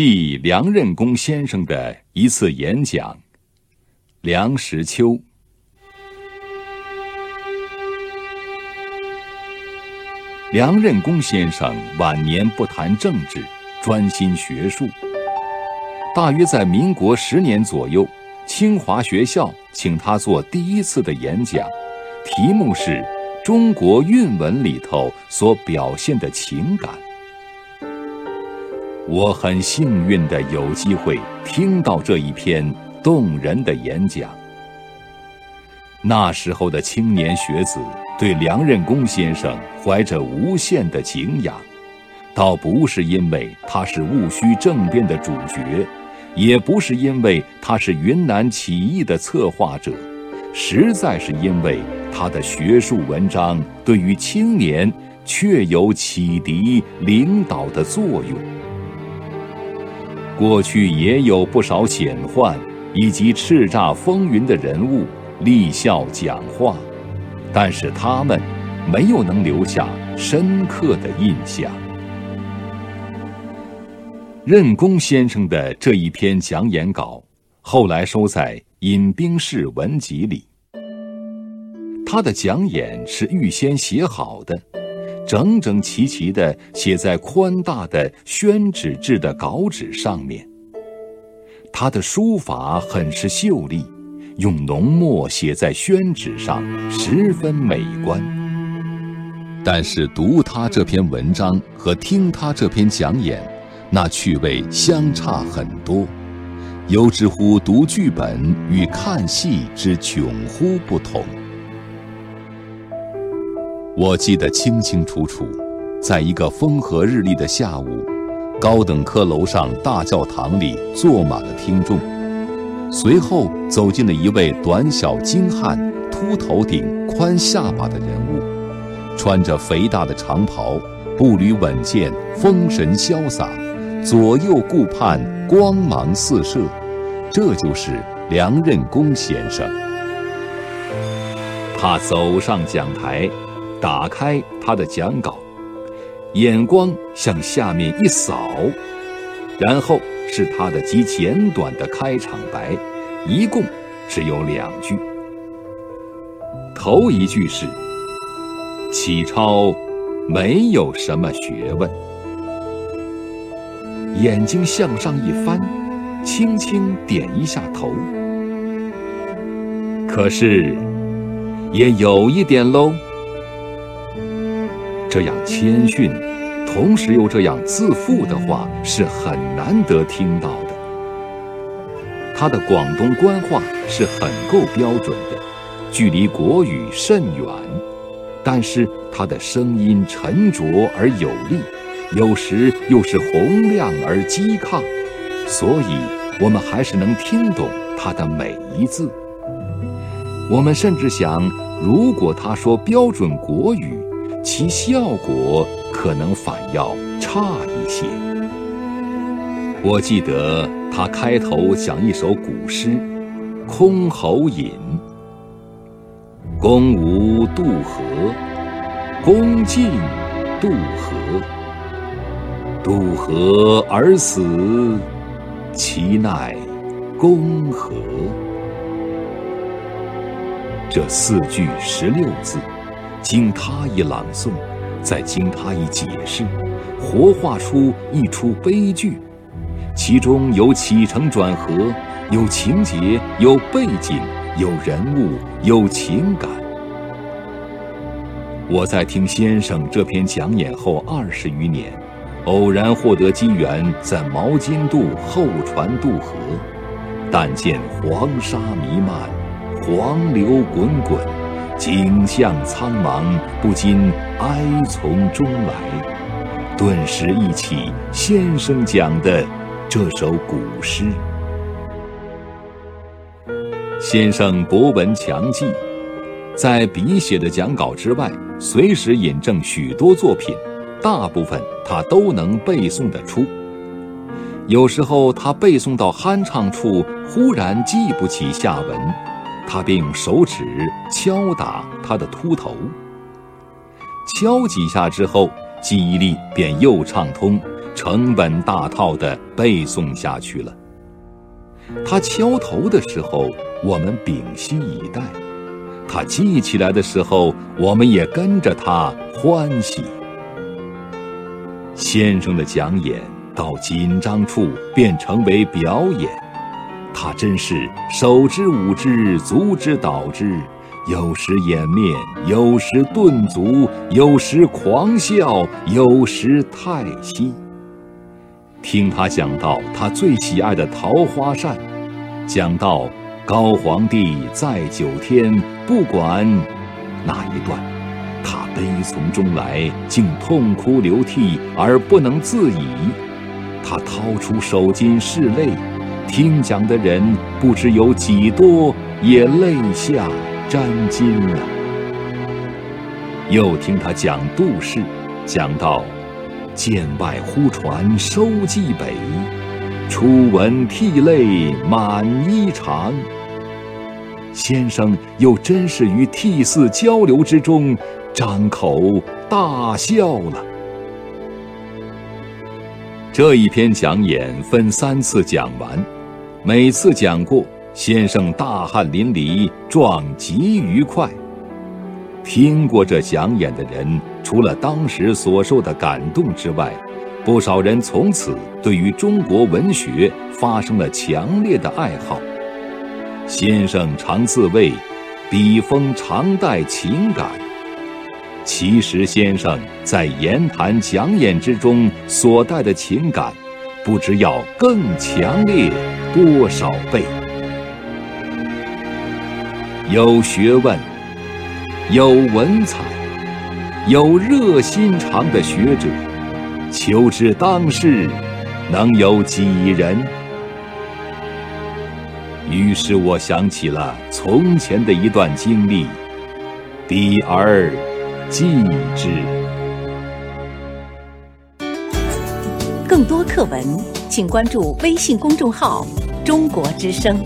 记梁任公先生的一次演讲。梁实秋。梁任公先生晚年不谈政治，专心学术。大约在民国十年左右，清华学校请他做第一次的演讲，题目是《中国韵文里头所表现的情感》。我很幸运的有机会听到这一篇动人的演讲。那时候的青年学子对梁任公先生怀着无限的敬仰，倒不是因为他是戊戌政变的主角，也不是因为他是云南起义的策划者，实在是因为他的学术文章对于青年确有启迪领导的作用。过去也有不少显宦以及叱咤风云的人物立校讲话，但是他们没有能留下深刻的印象。任公先生的这一篇讲演稿后来收在《饮冰室文集》里，他的讲演是预先写好的。整整齐齐地写在宽大的宣纸制的稿纸上面。他的书法很是秀丽，用浓墨写在宣纸上，十分美观。但是读他这篇文章和听他这篇讲演，那趣味相差很多，有之乎读剧本与看戏之迥乎不同。我记得清清楚楚，在一个风和日丽的下午，高等科楼上大教堂里坐满了听众。随后走进了一位短小精悍、秃头顶、宽下巴的人物，穿着肥大的长袍，步履稳健，风神潇洒，左右顾盼，光芒四射。这就是梁任公先生。他走上讲台。打开他的讲稿，眼光向下面一扫，然后是他的极简短的开场白，一共只有两句。头一句是：“启超没有什么学问。”眼睛向上一翻，轻轻点一下头。可是，也有一点喽。这样谦逊，同时又这样自负的话，是很难得听到的。他的广东官话是很够标准的，距离国语甚远，但是他的声音沉着而有力，有时又是洪亮而激亢，所以我们还是能听懂他的每一字。我们甚至想，如果他说标准国语，其效果可能反要差一些。我记得他开头讲一首古诗《箜篌引》：“公无渡河，公进渡河。渡河而死，其奈公何？”这四句十六字。经他一朗诵，再经他一解释，活画出一出悲剧，其中有起承转合，有情节，有背景，有人物，有情感。我在听先生这篇讲演后二十余年，偶然获得机缘，在毛巾渡候船渡河，但见黄沙弥漫，黄流滚滚。景象苍茫，不禁哀从中来，顿时忆起先生讲的这首古诗。先生博闻强记，在笔写的讲稿之外，随时引证许多作品，大部分他都能背诵得出。有时候他背诵到酣畅处，忽然记不起下文。他便用手指敲打他的秃头，敲几下之后，记忆力便又畅通，成本大套的背诵下去了。他敲头的时候，我们屏息以待；他记起来的时候，我们也跟着他欢喜。先生的讲演到紧张处便成为表演，他真是手之舞之，足之蹈之，有时掩面，有时顿足，有时狂笑，有时叹息。听他讲到他最喜爱的桃花扇，讲到高皇帝在九天不管那一段，他悲从中来，竟痛哭流涕而不能自已。他掏出手巾拭泪，听讲的人不知有几多也泪下沾襟了。又听他讲杜氏，讲到。剑外忽传收蓟北，初闻涕泪满衣裳。先生又真是于涕泗交流之中，张口大笑了。这一篇讲演分三次讲完，每次讲过，先生大汗淋漓，状极愉快。听过这讲演的人，除了当时所受的感动之外，不少人从此对于中国文学发生了强烈的爱好。先生常自谓，笔锋常带情感。其实，先生在言谈讲演之中所带的情感，不知要更强烈多少倍。有学问。有文采、有热心肠的学者，求知当世，能有几人？于是我想起了从前的一段经历，比而记之。更多课文，请关注微信公众号“中国之声”。